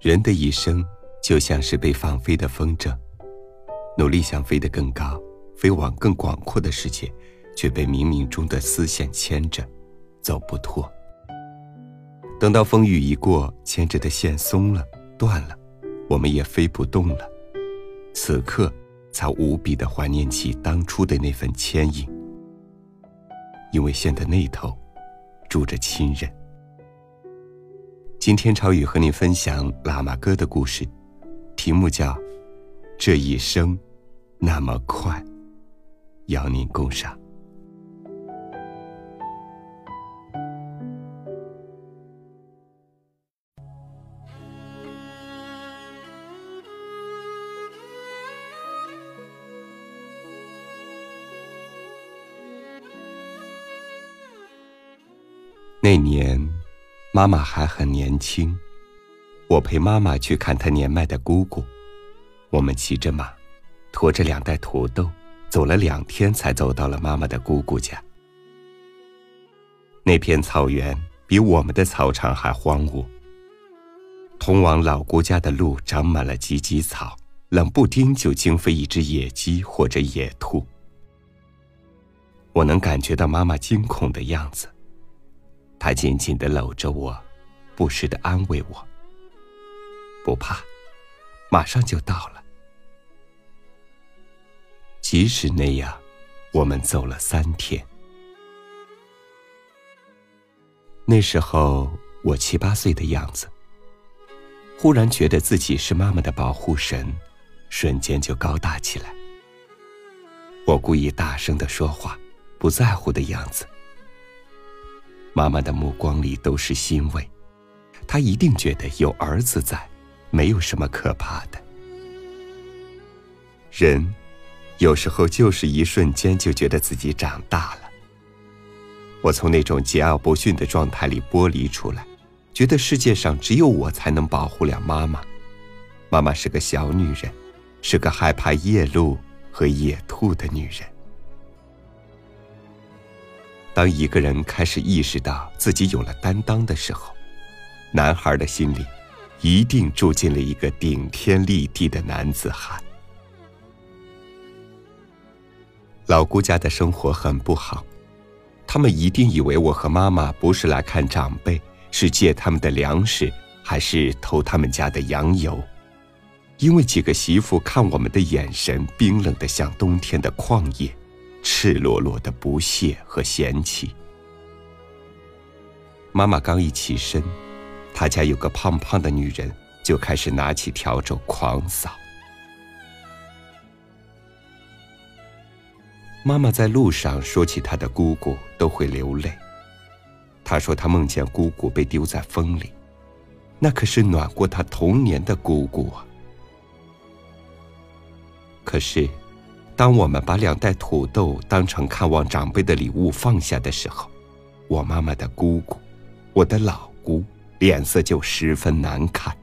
人的一生就像是被放飞的风筝，努力想飞得更高，飞往更广阔的世界，却被冥冥中的丝线牵着，走不脱。等到风雨一过，牵着的线松了、断了，我们也飞不动了。此刻，才无比的怀念起当初的那份牵引，因为线的那头，住着亲人。今天超宇和你分享喇嘛歌的故事，题目叫《这一生那么快》，邀您共赏。那年。妈妈还很年轻，我陪妈妈去看她年迈的姑姑。我们骑着马，驮着两袋土豆，走了两天才走到了妈妈的姑姑家。那片草原比我们的草场还荒芜。通往老姑家的路长满了芨芨草，冷不丁就惊飞一只野鸡或者野兔。我能感觉到妈妈惊恐的样子。他紧紧的搂着我，不时的安慰我：“不怕，马上就到了。”即使那样，我们走了三天。那时候我七八岁的样子，忽然觉得自己是妈妈的保护神，瞬间就高大起来。我故意大声的说话，不在乎的样子。妈妈的目光里都是欣慰，她一定觉得有儿子在，没有什么可怕的。人，有时候就是一瞬间就觉得自己长大了。我从那种桀骜不驯的状态里剥离出来，觉得世界上只有我才能保护了妈妈。妈妈是个小女人，是个害怕夜路和野兔的女人。当一个人开始意识到自己有了担当的时候，男孩的心里一定住进了一个顶天立地的男子汉。老姑家的生活很不好，他们一定以为我和妈妈不是来看长辈，是借他们的粮食，还是偷他们家的羊油，因为几个媳妇看我们的眼神冰冷的像冬天的旷野。赤裸裸的不屑和嫌弃。妈妈刚一起身，她家有个胖胖的女人就开始拿起笤帚狂扫。妈妈在路上说起她的姑姑都会流泪。她说她梦见姑姑被丢在风里，那可是暖过她童年的姑姑啊。可是。当我们把两袋土豆当成看望长辈的礼物放下的时候，我妈妈的姑姑，我的老姑，脸色就十分难看。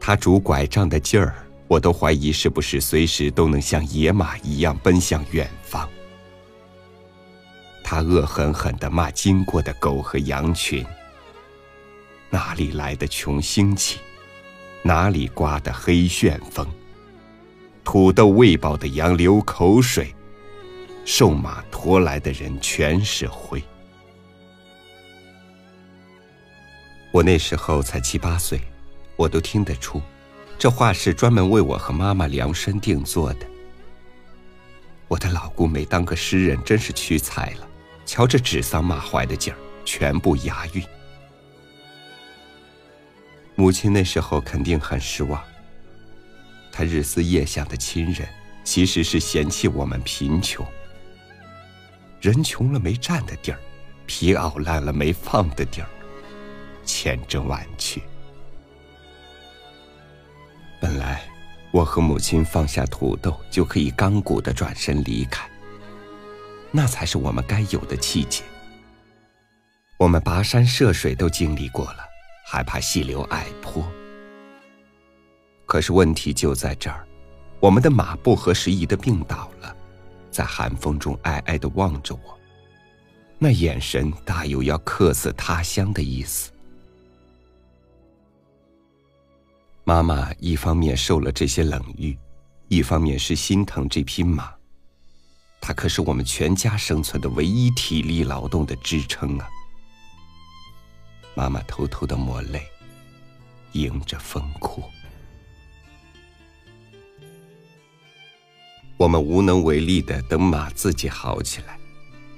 她拄拐杖的劲儿，我都怀疑是不是随时都能像野马一样奔向远方。她恶狠狠地骂经过的狗和羊群：“哪里来的穷星期？哪里刮的黑旋风？”土豆喂饱的羊流口水，瘦马驮来的人全是灰。我那时候才七八岁，我都听得出，这话是专门为我和妈妈量身定做的。我的老姑没当个诗人，真是屈才了。瞧这指桑骂槐的劲儿，全部押韵。母亲那时候肯定很失望。他日思夜想的亲人，其实是嫌弃我们贫穷。人穷了没站的地儿，皮袄烂了没放的地儿，千真万确。本来我和母亲放下土豆就可以刚骨的转身离开，那才是我们该有的气节。我们跋山涉水都经历过了，还怕细流矮坡？可是问题就在这儿，我们的马不合时宜的病倒了，在寒风中哀哀的望着我。那眼神大有要客死他乡的意思。妈妈一方面受了这些冷遇，一方面是心疼这匹马。它可是我们全家生存的唯一体力劳动的支撑啊！妈妈偷偷的抹泪，迎着风哭。我们无能为力的等马自己好起来，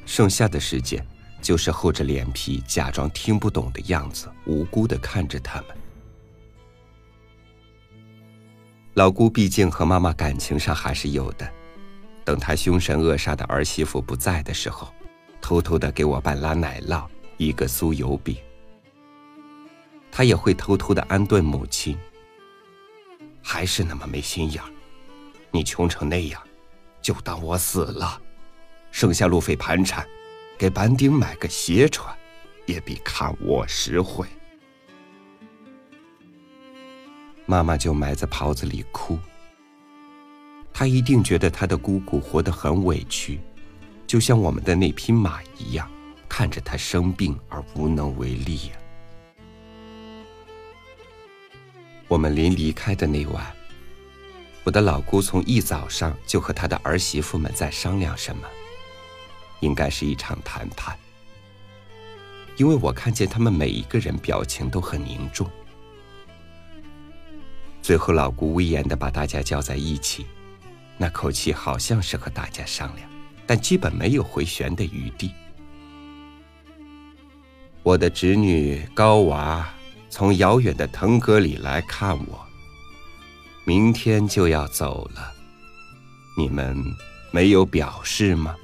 剩下的时间就是厚着脸皮假装听不懂的样子，无辜的看着他们。老姑毕竟和妈妈感情上还是有的，等她凶神恶煞的儿媳妇不在的时候，偷偷的给我半拉奶酪，一个酥油饼。她也会偷偷的安顿母亲，还是那么没心眼儿，你穷成那样。就当我死了，剩下路费盘缠，给板顶买个鞋穿，也比看我实惠。妈妈就埋在袍子里哭。她一定觉得她的姑姑活得很委屈，就像我们的那匹马一样，看着她生病而无能为力呀。我们临离开的那晚。我的老姑从一早上就和她的儿媳妇们在商量什么，应该是一场谈判。因为我看见他们每一个人表情都很凝重。最后，老姑威严的把大家叫在一起，那口气好像是和大家商量，但基本没有回旋的余地。我的侄女高娃从遥远的腾格里来看我。明天就要走了，你们没有表示吗？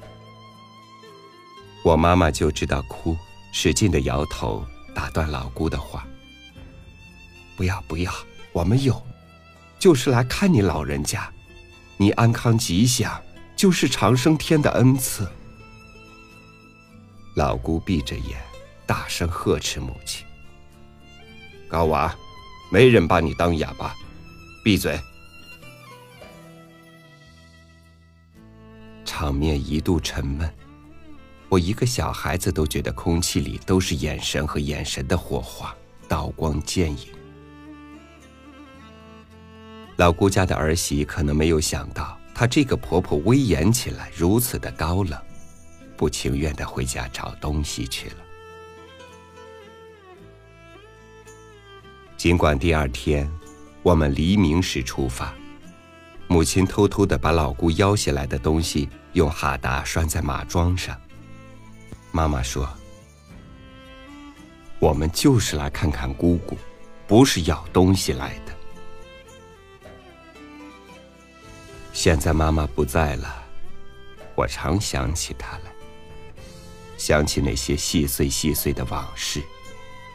我妈妈就知道哭，使劲的摇头，打断老姑的话：“不要不要，我们有，就是来看你老人家，你安康吉祥，就是长生天的恩赐。”老姑闭着眼，大声呵斥母亲：“高娃，没人把你当哑巴。”闭嘴！场面一度沉闷，我一个小孩子都觉得空气里都是眼神和眼神的火花，刀光剑影。老姑家的儿媳可能没有想到，她这个婆婆威严起来如此的高冷，不情愿的回家找东西去了。尽管第二天。我们黎明时出发，母亲偷偷的把老姑腰下来的东西用哈达拴在马桩上。妈妈说：“我们就是来看看姑姑，不是要东西来的。”现在妈妈不在了，我常想起她来，想起那些细碎细碎的往事，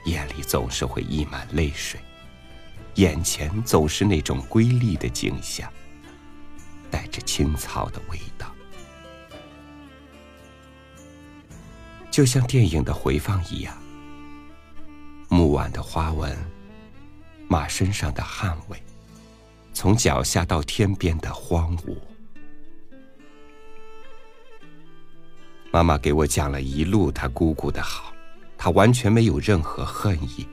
眼里总是会溢满泪水。眼前总是那种瑰丽的景象，带着青草的味道，就像电影的回放一样。木碗的花纹，马身上的汗味，从脚下到天边的荒芜。妈妈给我讲了一路她姑姑的好，她完全没有任何恨意。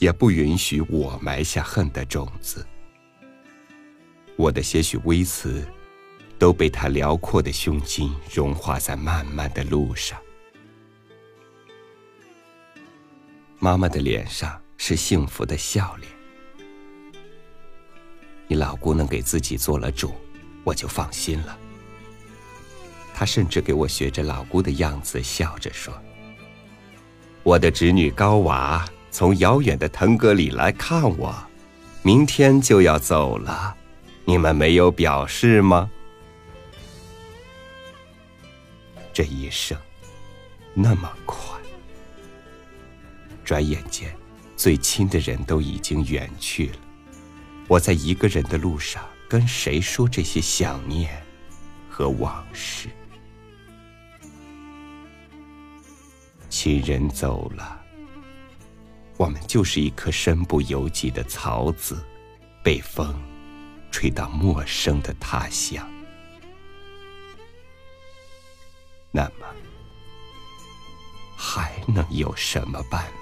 也不允许我埋下恨的种子。我的些许微词，都被他辽阔的胸襟融化在漫漫的路上。妈妈的脸上是幸福的笑脸。你老姑能给自己做了主，我就放心了。她甚至给我学着老姑的样子笑着说：“我的侄女高娃。”从遥远的腾格里来看我，明天就要走了，你们没有表示吗？这一生那么快，转眼间，最亲的人都已经远去了。我在一个人的路上，跟谁说这些想念和往事？亲人走了。我们就是一颗身不由己的草籽，被风吹到陌生的他乡。那么，还能有什么办法？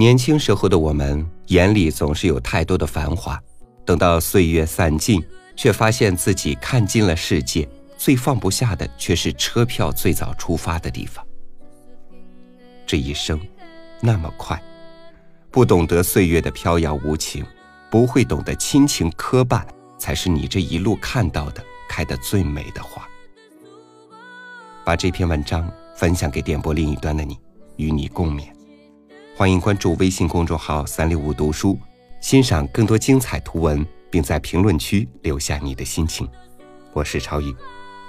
年轻时候的我们，眼里总是有太多的繁华。等到岁月散尽，却发现自己看尽了世界，最放不下的却是车票最早出发的地方。这一生，那么快，不懂得岁月的飘摇无情，不会懂得亲情磕绊，才是你这一路看到的开得最美的花。把这篇文章分享给电波另一端的你，与你共勉。欢迎关注微信公众号“三六五读书”，欣赏更多精彩图文，并在评论区留下你的心情。我是超宇，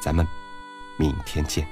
咱们明天见。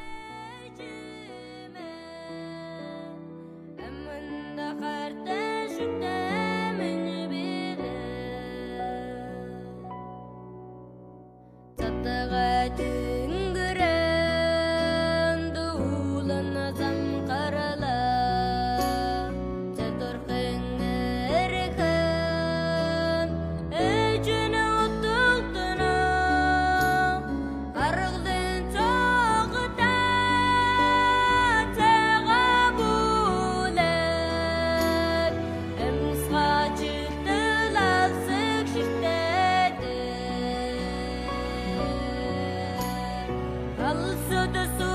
Al-Sudusu